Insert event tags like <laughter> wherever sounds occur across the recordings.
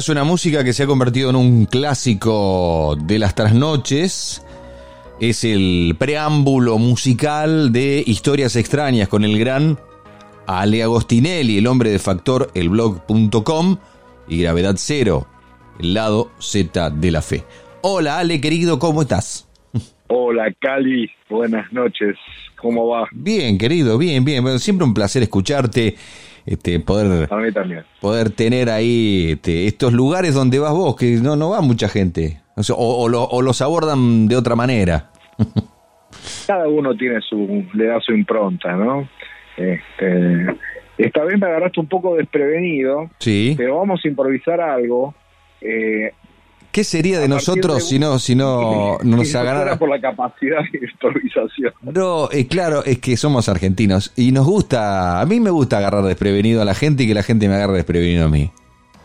es una música que se ha convertido en un clásico de las trasnoches. Es el preámbulo musical de Historias extrañas con el gran Ale Agostinelli, el hombre de factor, elblog.com y Gravedad Cero, el lado Z de la fe. Hola Ale, querido, ¿cómo estás? Hola Cali, buenas noches, ¿cómo va? Bien, querido, bien, bien. Bueno, siempre un placer escucharte este, poder, poder tener ahí este, estos lugares donde vas vos, que no, no va mucha gente, o, o, los abordan de otra manera. <laughs> Cada uno tiene su, le da su impronta, ¿no? Este, esta vez me agarraste un poco desprevenido, sí. pero vamos a improvisar algo. Eh, ¿Qué sería de nosotros si no, si no, <laughs> nos agarrara? por la capacidad de improvisación. No, eh, claro, es que somos argentinos y nos gusta, a mí me gusta agarrar desprevenido a la gente y que la gente me agarre desprevenido a mí.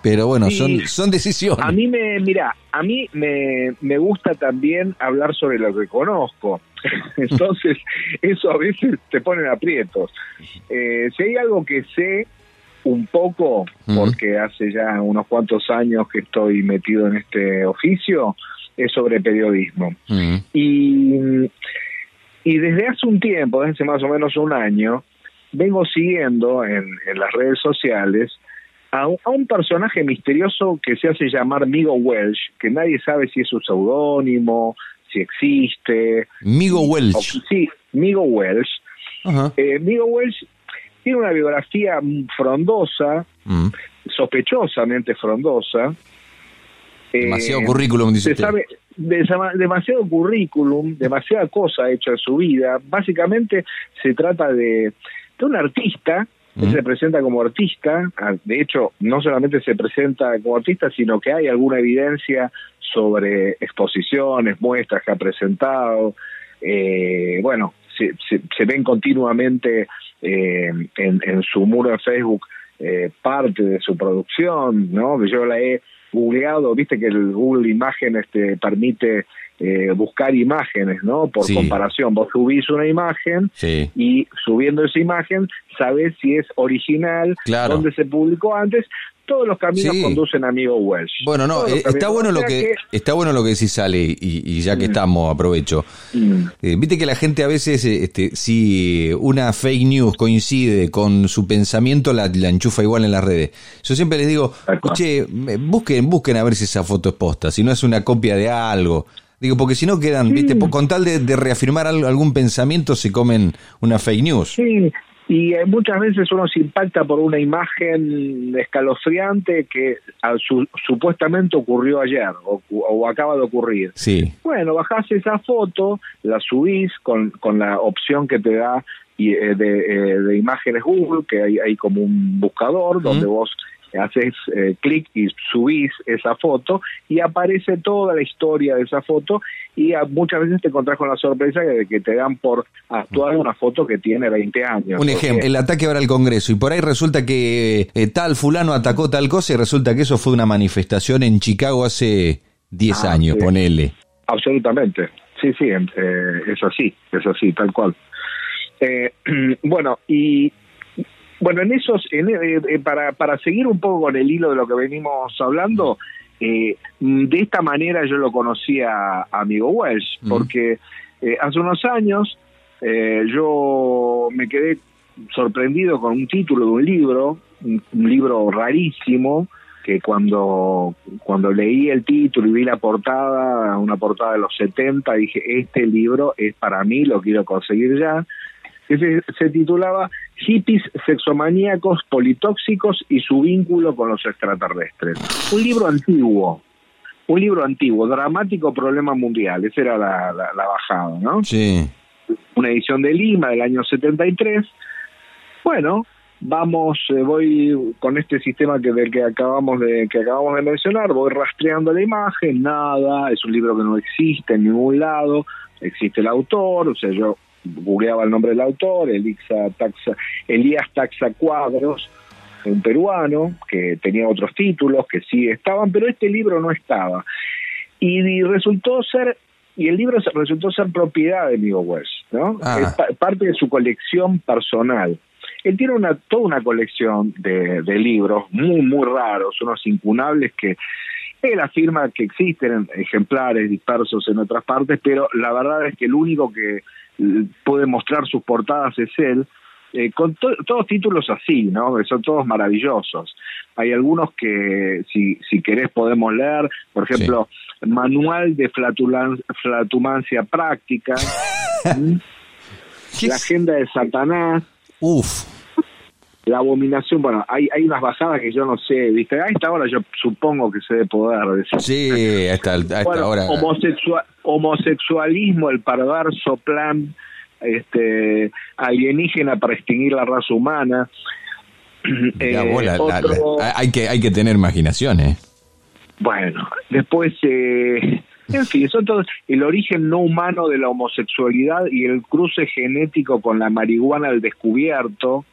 Pero bueno, son, son decisiones. A mí me, mira, a mí me, me gusta también hablar sobre lo que conozco. <laughs> Entonces, eso a veces te pone en aprietos. Eh, si hay algo que sé, un poco, porque hace ya unos cuantos años que estoy metido en este oficio, es sobre periodismo. y, y desde hace un tiempo, desde hace más o menos un año, vengo siguiendo en, en las redes sociales a un, a un, personaje misterioso que se hace llamar Migo Welsh, que nadie sabe si es su seudónimo, si existe. Migo Welsh. sí, Migo Welsh. Eh, Migo Welsh tiene una biografía frondosa, mm. sospechosamente frondosa. Demasiado eh, currículum, dice se sabe, demasiado currículum, demasiada cosa hecha en su vida. Básicamente se trata de, de un artista él mm. se presenta como artista, ah, de hecho, no solamente se presenta como artista, sino que hay alguna evidencia sobre exposiciones, muestras que ha presentado. Eh, bueno, se, se, ven continuamente eh, en, en, su muro de Facebook eh, parte de su producción, ¿no? Yo la he googleado, viste que el Google Imágenes te permite eh, buscar imágenes, ¿no? Por comparación, vos subís una imagen y subiendo esa imagen sabes si es original, dónde se publicó antes, todos los caminos conducen a Amigo Welsh. Bueno, no, eh, está bueno lo que, está bueno lo que decís sale y, ya que mm. estamos aprovecho. Mm. Eh, viste que la gente a veces eh, este si una fake news coincide con su pensamiento la, enchufa igual en las redes. Yo siempre les digo, "Che, busquen, busquen a ver si esa foto es posta, si no es una copia de algo." Digo, porque si no quedan, viste, con tal de, de, reafirmar algún pensamiento se comen una fake news. Sí, y eh, muchas veces uno se impacta por una imagen escalofriante que supuestamente ocurrió ayer o, acaba de ocurrir. Sí. Bueno, bajás esa foto, la subís con, con la opción que te da eh, de, eh, de, imágenes Google, que hay, hay como un buscador donde vos haces eh, clic y subís esa foto y aparece toda la historia de esa foto y muchas veces te encontrás con la sorpresa de que te dan por actuar una foto que tiene 20 años. Un ejemplo, el ataque ahora al Congreso y por ahí resulta que eh, tal fulano atacó tal cosa y resulta que eso fue una manifestación en Chicago hace 10 ah, años, ponele. Absolutamente, sí, sí, eh, es así, es así, tal cual. <clears throat> bueno, y bueno, en esos, eh, eh, para, para seguir un poco con el hilo de lo que venimos hablando, eh, de esta manera yo lo conocí a, Amigo Welsh, porque hace unos años yo me quedé sorprendido con un título de un libro, un, libro rarísimo, que cuando, cuando leí el título y vi la portada, una portada de los 70, dije, este libro es para mí, lo quiero conseguir ya que se, titulaba Hippies sexomaníacos politóxicos y su vínculo con los extraterrestres. Un libro antiguo, un libro antiguo, dramático problema mundial, esa era la, la, bajada, ¿no? Sí. Una edición de Lima del año 73. Bueno, vamos, eh, voy con este sistema que del que acabamos de que acabamos de mencionar, voy rastreando la imagen, nada, es un libro que no existe en ningún lado, existe el autor, o sea, yo googleaba el nombre del autor, Elixa Taxa, Elías Taxa Cuadros, un peruano que tenía otros títulos que sí estaban, pero este libro no estaba. Y, resultó ser, y el libro resultó ser propiedad de Migo West, ¿no? Ah. Es parte de su colección personal. él tiene una, toda una colección de, de libros muy, muy raros, unos incunables que él afirma que existen ejemplares dispersos en otras partes, pero la verdad es que el único que puede mostrar sus portadas es él, eh, con todos títulos así, ¿no? son todos maravillosos. Hay algunos que, si, si querés, podemos leer, por ejemplo, Manual de Flatumancia Práctica, <laughs> La Agenda de Satanás. Uf. La abominación, bueno, hay, hay unas bajadas que yo no sé, ¿viste? A esta hora yo supongo que se debe poder decir. Sí, a esta, hora. homosexualismo, el perverso plan este, alienígena para extinguir la raza humana. <clears throat> Eh, hay, que, hay que tener imaginación, ¿eh? Bueno, después, eh, en fin, son todos el origen no humano de la homosexualidad y el cruce genético con la marihuana al descubierto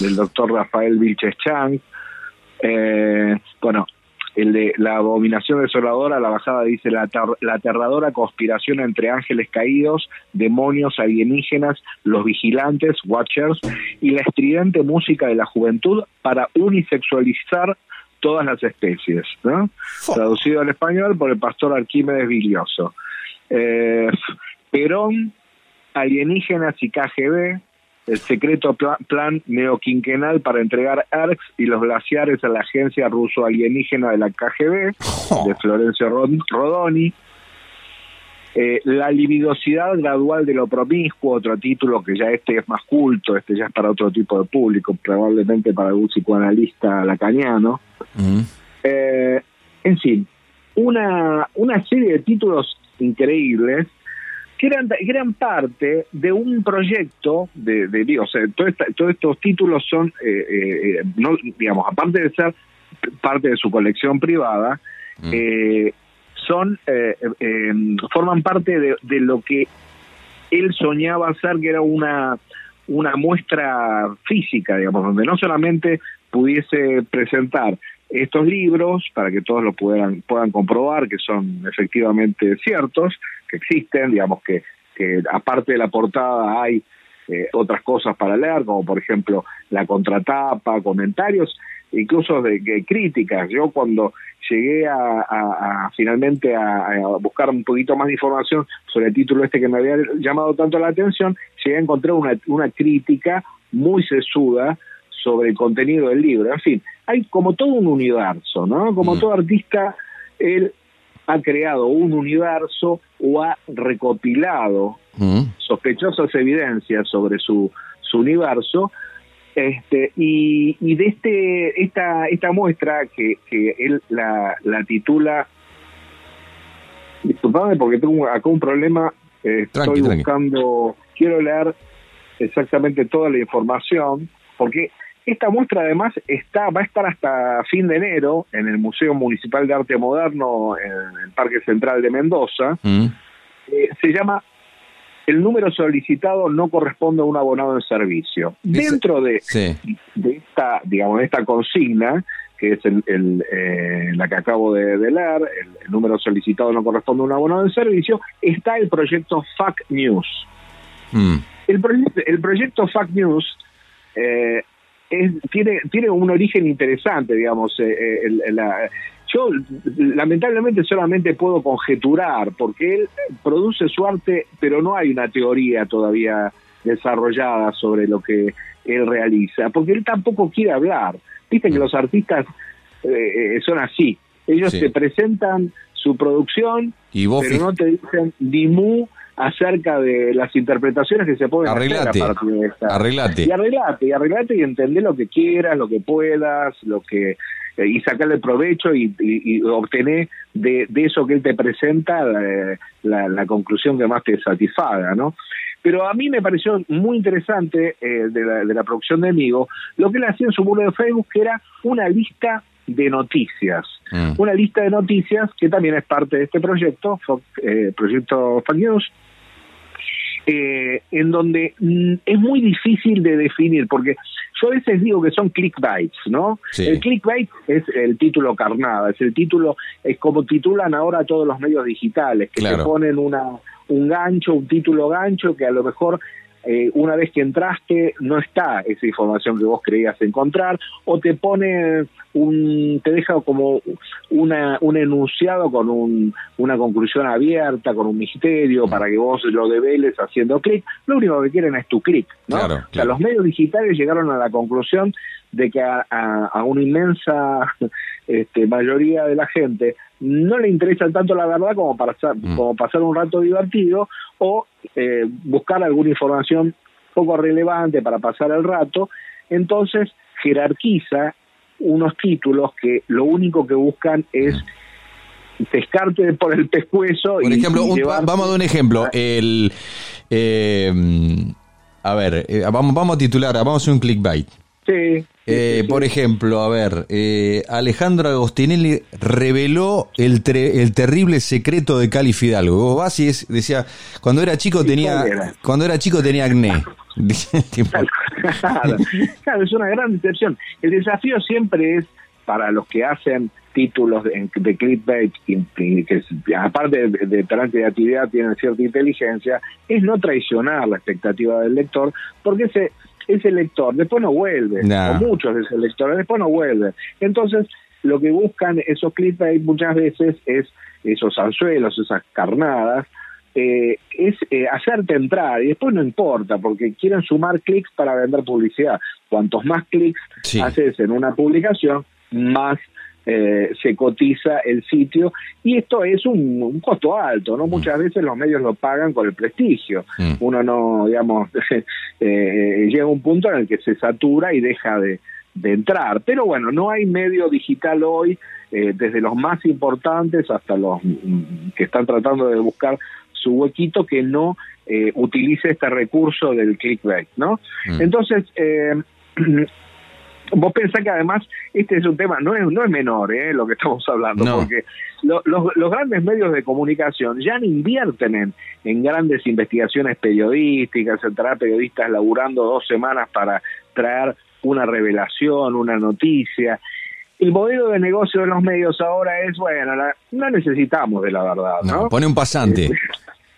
del doctor Rafael Vilches Chang. Eh, bueno, el de la abominación desoladora, la bajada dice la, la aterradora conspiración entre ángeles caídos, demonios alienígenas, los vigilantes, watchers, y la estridente música de la juventud para unisexualizar todas las especies, ¿no? Traducido al español por el pastor Arquímedes Vilioso. Eh, Perón, alienígenas y KGB, el secreto plan, neoquinquenal para entregar ERCs y los glaciares a la agencia ruso alienígena de la KGB, de Florencio Rodoni. Eh, la libidosidad gradual de lo promiscuo, otro título que ya este es más culto, este ya es para otro tipo de público, probablemente para algún psicoanalista lacaniano. Mm. Eh, en fin, una, una serie de títulos increíbles que eran, parte de un proyecto de, de o sea, todos estos títulos son, eh, eh, no, digamos, aparte de ser parte de su colección privada, mm. eh, son, em, forman parte de, de, lo que él soñaba hacer, que era una, una muestra física, digamos, donde no solamente pudiese presentar estos libros para que todos lo puedan, puedan comprobar que son efectivamente ciertos, que existen, digamos que, que aparte de la portada hay eh, otras cosas para leer, como por ejemplo la contratapa, comentarios, incluso de, críticas. Yo cuando llegué a, finalmente a, buscar un poquito más de información sobre el título este que me había llamado tanto la atención, llegué a encontrar una, una crítica muy sesuda sobre el contenido del libro. En fin, hay como todo un universo, ¿no? Como mm. todo artista, él ha creado un universo o ha recopilado mm. sospechosas evidencias sobre su, su universo este y, y de este esta esta muestra que, que él la, la titula disculpame porque tengo acá un problema eh, estoy buscando quiero leer exactamente toda la información porque esta muestra además está, va a estar hasta fin de enero en el Museo Municipal de Arte Moderno en el Parque Central de Mendoza. Mm. Eh, se llama El número solicitado no corresponde a un abonado en servicio. Dentro de, de esta, digamos, esta consigna, que es el, eh, la que acabo de, leer, el, número solicitado no corresponde a un abonado en servicio, está el proyecto FAC News. Mm. El, el proyecto FAC News eh, tiene, tiene un origen interesante, digamos. Eh, eh, yo lamentablemente solamente puedo conjeturar, porque él produce su arte, pero no hay una teoría todavía desarrollada sobre lo que él realiza, porque él tampoco quiere hablar. Viste que mm. los artistas eh, son así, ellos te presentan su producción, pero no te dicen ni mu acerca de las interpretaciones que se pueden arreglate, hacer a partir de esta. Arreglate. Y arreglate, y arreglate y entender lo que quieras, lo que puedas, lo que eh, y sacarle provecho y, y, obtener de, de, eso que él te presenta eh, la, la, conclusión que más te satisfaga, ¿no? Pero a mí me pareció muy interesante eh, de, la, de la producción de Amigo lo que él hacía en su muro de Facebook, que era una lista de noticias. Mm. Una lista de noticias que también es parte de este proyecto, eh, proyecto Fact News, eh, en donde mm, es muy difícil de definir, porque yo a veces digo que son clickbaits, ¿no? El clickbait es el título carnada, es el título, es como titulan ahora todos los medios digitales, que se ponen una un gancho, un título gancho que a lo mejor eh, una vez que entraste no está esa información que vos creías encontrar o te pone un te deja como una, un enunciado con un, una conclusión abierta con un misterio para que vos lo develes haciendo clic. Lo único que quieren es tu clic ¿no? O sea, los medios digitales llegaron a la conclusión de que a, a, una inmensa este, mayoría de la gente no le interesa tanto la verdad como para mm. como pasar un rato divertido o eh, buscar alguna información poco relevante para pasar el rato, entonces jerarquiza unos títulos que lo único que buscan es pescarte por el pescuezo. Por ejemplo, vamos a dar un ejemplo. El, eh, a ver, eh, vamos, vamos a titular, vamos a hacer un clickbait. Sí. Eh, por ejemplo, a ver, eh, Alejandro Agostinelli reveló el, el terrible secreto de Cali Fidalgo. Vos vas y decía, cuando era chico tenía, cuando era chico tenía acné. <laughs> claro, es una gran decepción. El desafío siempre es para los que hacen títulos de, de clickbait, que, aparte de, de talante de actividad tienen cierta inteligencia, es no traicionar la expectativa del lector, porque ese ese lector después no vuelve, o muchos de esos lectores después no vuelven. Entonces, lo que buscan esos clickbait muchas veces es esos anzuelos, esas carnadas, eh, es eh, hacerte entrar y después no importa porque quieren sumar clics para vender publicidad. Cuantos más clics haces en una publicación, más eh, se cotiza el sitio y esto es un, costo alto, ¿no? Mm. Muchas veces los medios lo pagan con el prestigio. Mm. Uno no, digamos, <laughs> eh, llega a un punto en el que se satura y deja de, entrar. Pero bueno, no hay medio digital hoy, eh, desde los más importantes hasta los mm, que están tratando de buscar su huequito, que no utilice este recurso del clickbait, ¿no? Entonces, <clears throat> Vos pensás que además este es un tema, no es, no es menor eh, lo que estamos hablando, porque los, los, grandes medios de comunicación ya no invierten en, en grandes investigaciones periodísticas, en traer periodistas laburando dos semanas para traer una revelación, una noticia. El modelo de negocio de los medios ahora es, bueno, no necesitamos de la verdad, ¿no? pone un pasante. <laughs>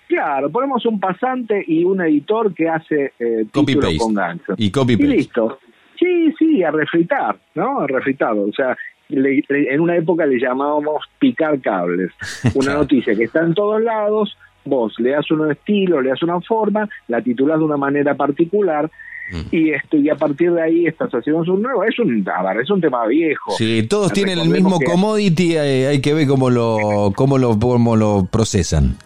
Claro, ponemos un pasante y un editor que hace eh, títulos con gancho. Y copy Y listo. Sí, sí, a refritar, ¿no? A refritado. O sea, en una época le llamábamos picar cables. <laughs> Una noticia que está en todos lados, vos le das un estilo, le das una forma, la titulás de una manera particular mm. y este y a partir de ahí estás haciendo un nuevo es un es un tema viejo sí todos tienen el mismo commodity eh, hay que ver cómo lo cómo lo cómo lo procesan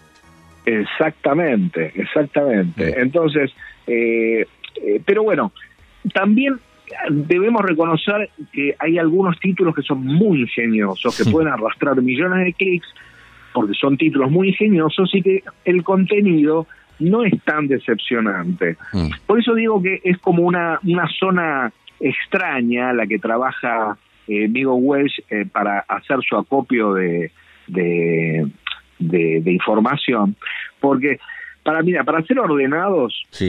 exactamente exactamente entonces eh, eh, pero bueno también debemos reconocer que hay algunos títulos que son muy ingeniosos, que <laughs> pueden arrastrar millones de clics, porque son títulos muy ingeniosos y que el contenido no es tan decepcionante. Mm. Por eso digo que es como una, una zona extraña la que trabaja eh, Migo Welsh eh, para hacer su acopio de, de, de información, porque para mira para ser ordenados <clears throat>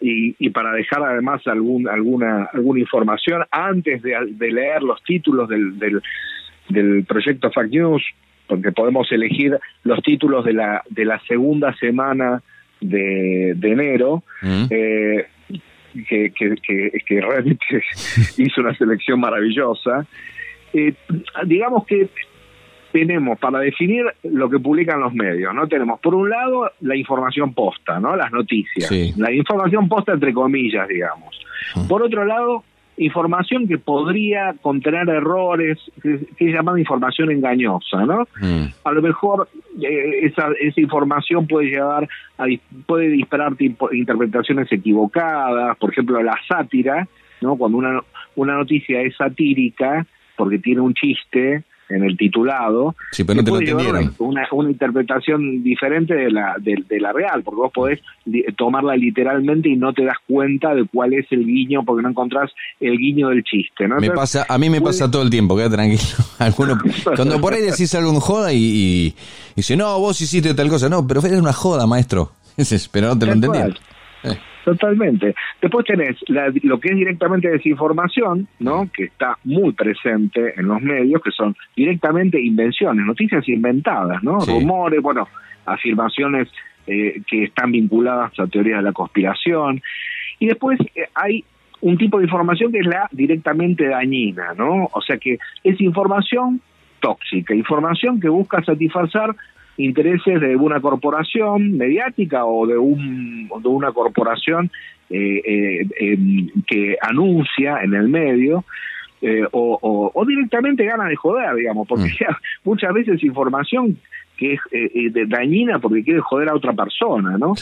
y, y, para dejar además algún alguna alguna información antes de, leer los títulos del, del, proyecto Fact News porque podemos elegir los títulos de la de la segunda semana de, de enero mm. eh, que, que, que, realmente <laughs> hizo una selección maravillosa eh, digamos que tenemos para definir lo que publican los medios, ¿no? Tenemos por un lado la información posta, ¿no? Las noticias. La información posta entre comillas, digamos. Por otro lado, información que podría contener errores, que, es llamada información engañosa, ¿no? Mm. A lo mejor eh, esa, esa información puede llevar a puede disparar interpretaciones equivocadas, por ejemplo, la sátira, ¿no? Cuando una una noticia es satírica porque tiene un chiste, en el titulado, sí, pero no te Una, una, interpretación diferente de la, de, la real, porque vos podés tomarla literalmente y no te das cuenta de cuál es el guiño, porque no encontrás el guiño del chiste. ¿no? Me pasa, a mí me pasa todo el tiempo, queda tranquilo. <laughs> Alguno, cuando por ahí decís algo en joda y, y, dice, no, vos hiciste tal cosa, no, pero es una joda, maestro. <laughs> pero no te lo entendía. Totalmente. Después tenés lo que es directamente desinformación, ¿no? Que está muy presente en los medios, que son directamente invenciones, noticias inventadas, ¿no? Rumores, bueno, afirmaciones eh, que están vinculadas a teorías de la conspiración. Y después eh, hay un tipo de información que es la directamente dañina, ¿no? O sea que es información tóxica, información que busca satisfacer intereses de una corporación mediática o de, un, de una corporación eh, que anuncia en el medio eh, o, directamente ganas de joder, digamos, porque mm. <laughs> muchas veces información que es eh, eh, dañina porque quiere joder a otra persona, ¿no?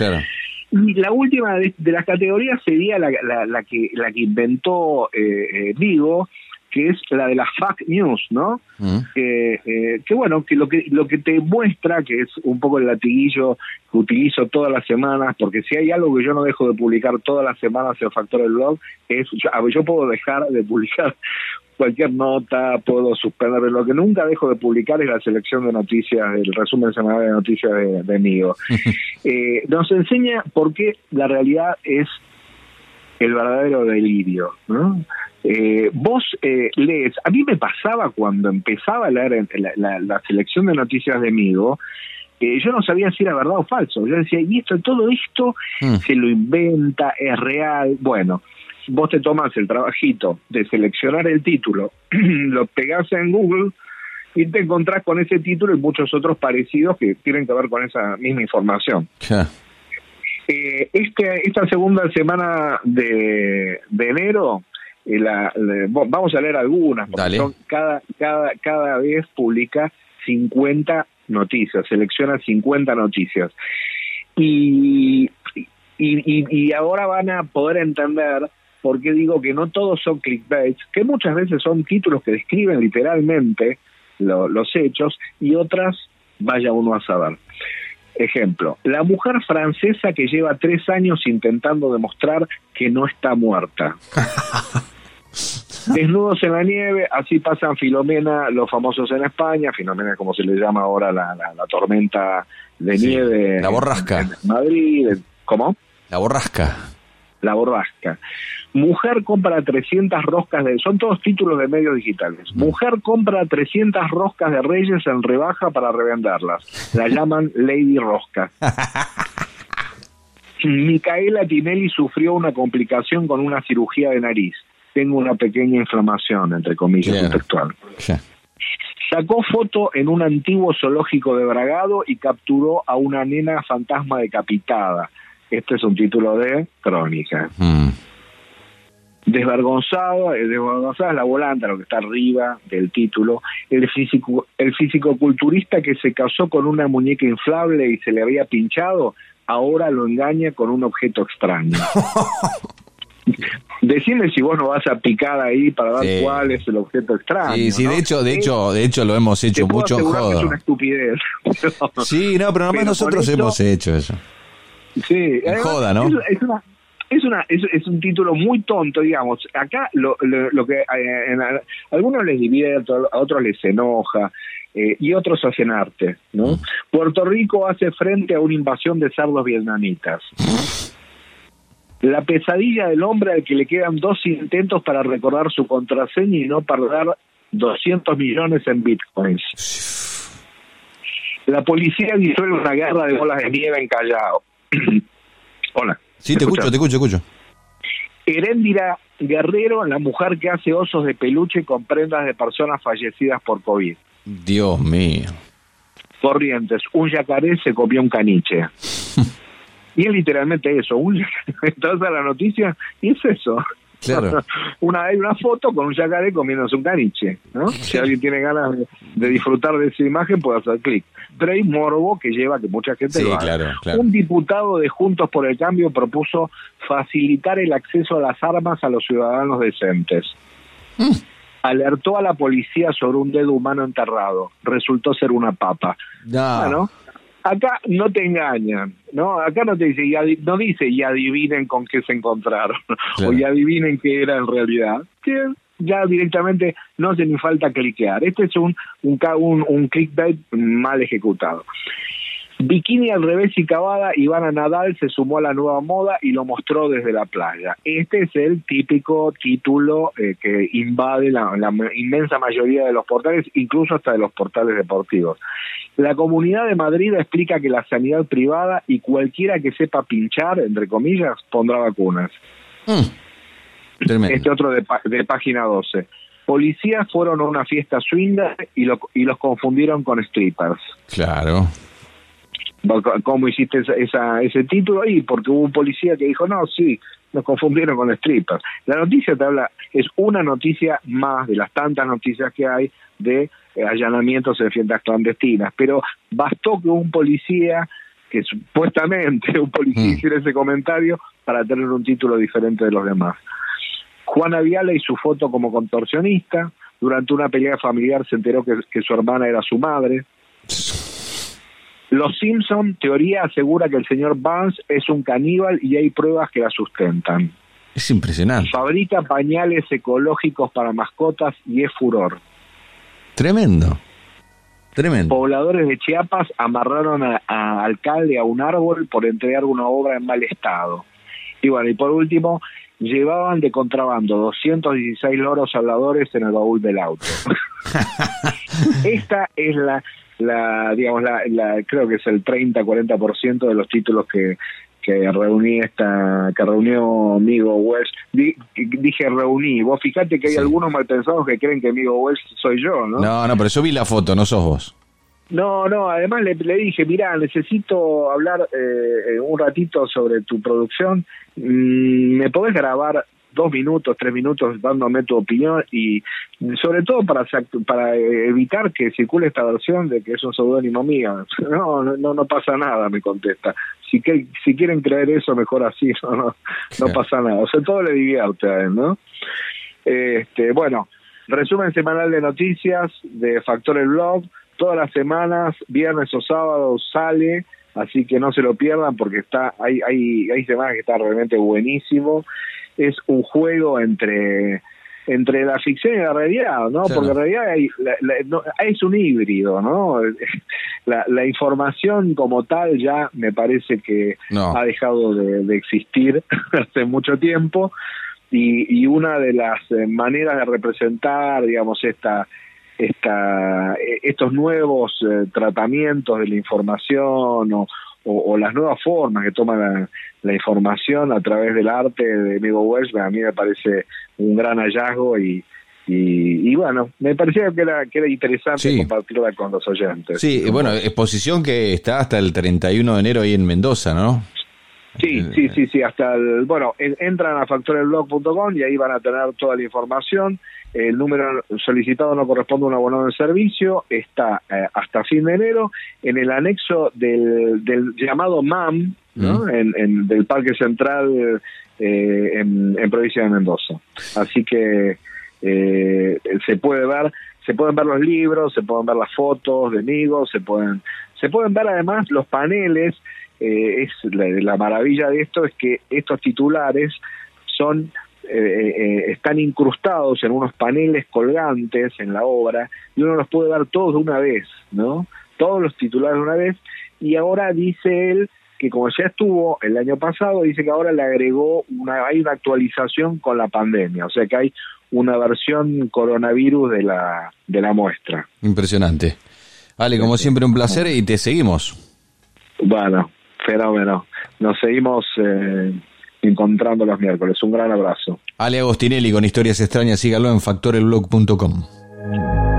Y la última de, las categorías sería la, la, que la que inventó eh, Vigo, que es la de las fake news, ¿no? Mm. Eh, que bueno, que lo que lo que te muestra, que es un poco el latiguillo que utilizo todas las semanas, porque si hay algo que yo no dejo de publicar todas las semanas en el Factor del Blog, es yo, yo puedo dejar de publicar <laughs> cualquier nota, puedo suspender, lo que nunca dejo de publicar es la selección de noticias, el resumen semanal de noticias de, de Migo. <laughs> eh, nos enseña por qué la realidad es el verdadero delirio, ¿no? Eh, vos eh, lees, a mí me pasaba cuando empezaba a leer la, selección de noticias de Migo, eh, yo no sabía si era verdad o falso. Yo decía, y esto, todo esto mm. se lo inventa, es real. Bueno, vos te tomas el trabajito de seleccionar el título, <clears throat> lo pegás en Google y te encontrás con ese título y muchos otros parecidos que tienen que ver con esa misma información. Eh, este, esta segunda semana de, de enero la, vamos a leer algunas, porque son, cada, cada, cada vez publica 50 noticias, selecciona 50 noticias. Y, y, y, ahora van a poder entender por qué digo que no todos son clickbaits, que muchas veces son títulos que describen literalmente los hechos y otras vaya uno a saber. Ejemplo, la mujer francesa que lleva tres años intentando demostrar que no está muerta. <laughs> Desnudos en la nieve, así pasan Filomena, los famosos en España, Filomena como se le llama ahora la, la, tormenta de nieve. La borrasca. En, Madrid, ¿cómo? La borrasca. La borrasca. Mujer compra 300 roscas de... Son todos títulos de medios digitales. Mm. Mujer compra 300 roscas de Reyes en rebaja para revenderlas. La <laughs> llaman Lady Rosca. Micaela Tinelli sufrió una complicación con una cirugía de nariz tengo una pequeña inflamación, entre comillas, textual. Sacó foto en un antiguo zoológico de Bragado y capturó a una nena fantasma decapitada. Este es un título de crónica. Mm. Desvergonzado, eh, desvergonzada es la volanta, lo que está arriba del título. El físico, el físico culturista que se casó con una muñeca inflable y se le había pinchado, ahora lo engaña con un objeto extraño. <laughs> Decime si vos no vas a picar ahí para ver cuál es el objeto extraño. Sí, sí, de hecho, de hecho, de hecho lo hemos hecho mucho. Es una estupidez. <laughs> sí, no, pero nomás nosotros hemos hecho eso. Sí, joda, ¿no? Es, una es una es, un título muy tonto digamos acá lo, lo, que eh, a algunos les divierte a otros les enoja eh, y otros hacen arte no mm. Puerto Rico hace frente a una invasión de cerdos vietnamitas la pesadilla del hombre al que le quedan dos intentos para recordar su contraseña y no perder 200 millones en bitcoins. La policía disuelve una guerra de bolas de nieve en Callao. <clears throat> Hola. Sí, te escucho, te escucho, te escucho. Heréndira Guerrero, la mujer que hace osos de peluche con prendas de personas fallecidas por COVID. Dios mío. Corrientes, un yacaré se copió un caniche. <laughs> Y es literalmente eso, un, <laughs> a la noticia y es eso. Claro. <laughs> una, hay una foto con un yacaré comiéndose un caniche, ¿no? <laughs> Si alguien tiene ganas de, disfrutar de esa imagen, puede hacer clic. Pero hay morbo que lleva a que mucha gente lo haga. Un diputado de Juntos por el Cambio propuso facilitar el acceso a las armas a los ciudadanos decentes. Mm. Alertó a la policía sobre un dedo humano enterrado. Resultó ser una papa. Bueno, acá no te engañan, ¿no? Acá no te dice, no dice y adivinen con qué se encontraron, <laughs> o y adivinen qué era en realidad, que ya directamente no hace ni falta cliquear. Este es un, un, un, un clickbait mal ejecutado. Bikini al revés y cavada, Ivana Nadal se sumó a la nueva moda y lo mostró desde la playa. Este es el típico título eh, que invade la, inmensa mayoría de los portales, incluso hasta de los portales deportivos. La Comunidad de Madrid explica que la sanidad privada y cualquiera que sepa pinchar, entre comillas, pondrá vacunas. Mm. Este otro de, de página 12 policías fueron a una fiesta swinger y, lo, y los confundieron con strippers. Claro. ¿Cómo hiciste esa, ese título? Y porque hubo un policía que dijo, no, sí, nos confundieron con strippers. La noticia te habla, es una noticia más de las tantas noticias que hay de eh, allanamientos en fiestas clandestinas, pero bastó que un policía, que supuestamente <laughs> un policía mm. hiciera ese comentario para tener un título diferente de los demás. Juana Viale y su foto como contorsionista, durante una pelea familiar se enteró que su hermana era su madre. Los Simpson, teoría asegura que el señor Barnes es un caníbal y hay pruebas que la sustentan. Es impresionante. Fabrica pañales ecológicos para mascotas y es furor. Tremendo. Tremendo. Pobladores de Chiapas amarraron a, alcalde a un árbol por entregar una obra en mal estado. Y bueno, y por último, llevaban de contrabando 216 loros habladores en el baúl del auto. <laughs> Esta es la la digamos la, la creo que es el 30 40% de los títulos que que reuní esta que reunió Amigo Welsh. Dije reuní. Vos fíjate que hay algunos mal pensados que creen que Amigo Welsh soy yo no no no pero yo vi la foto no sos vos. No, no, además le, le dije, mira, necesito hablar eh, un ratito sobre tu producción, mm, ¿me podés grabar dos minutos, tres minutos dándome tu opinión y sobre todo para para evitar que circule esta versión de que es un seudónimo mío. <laughs> No, no, no pasa nada, me contesta. Si, que, si quieren creer eso, mejor así, <laughs> no, no, no pasa nada. O sea, todo le divierte a él, ¿no? Este, bueno, resumen semanal de noticias de Factor el Blog. Todas las semanas, viernes o sábados sale, así que no se lo pierdan porque está hay, hay, hay semanas que está realmente buenísimo es un juego entre entre la ficción y la realidad, ¿no? Porque en realidad hay, es un híbrido, ¿no? <laughs> La, la, información como tal ya me parece que ha dejado de, existir <laughs> hace mucho tiempo y, y, una de las eh, maneras de representar, digamos, esta esta estos nuevos eh, tratamientos de la información o, o, las nuevas formas que toma la, información a través del arte de Migo Welsh, a mí me parece un gran hallazgo y, y, bueno, me parecía que era, que era interesante compartirla con los oyentes. Sí, bueno, exposición que está hasta el 31 de enero ahí en Mendoza, ¿no? Sí, eh, sí, sí, sí, hasta el, bueno, entran a factorelblog.com y ahí van a tener toda la información el número solicitado no corresponde a un abonado de servicio, está eh, hasta fin de enero en el anexo del, del llamado MAM, ¿no? en, del Parque Central eh, en, provincia de Mendoza. Así que eh, se puede ver, se pueden ver los libros, se pueden ver las fotos de amigos, se pueden, se pueden ver además los paneles. es la maravilla de esto es que estos titulares son eh, eh, están incrustados en unos paneles colgantes en la obra y uno los puede ver todos de una vez, ¿no? Todos los titulares de una vez y ahora dice él que como ya estuvo el año pasado, dice que ahora le agregó una, hay una actualización con la pandemia, o sea que hay una versión coronavirus de la, de la muestra. Impresionante. Ale, como siempre un placer y te seguimos. Bueno, fenómeno. Nos seguimos eh, encontrando los miércoles. Un gran abrazo. Ale Agostinelli con Historias Extrañas, sígalo en factorelblog.com.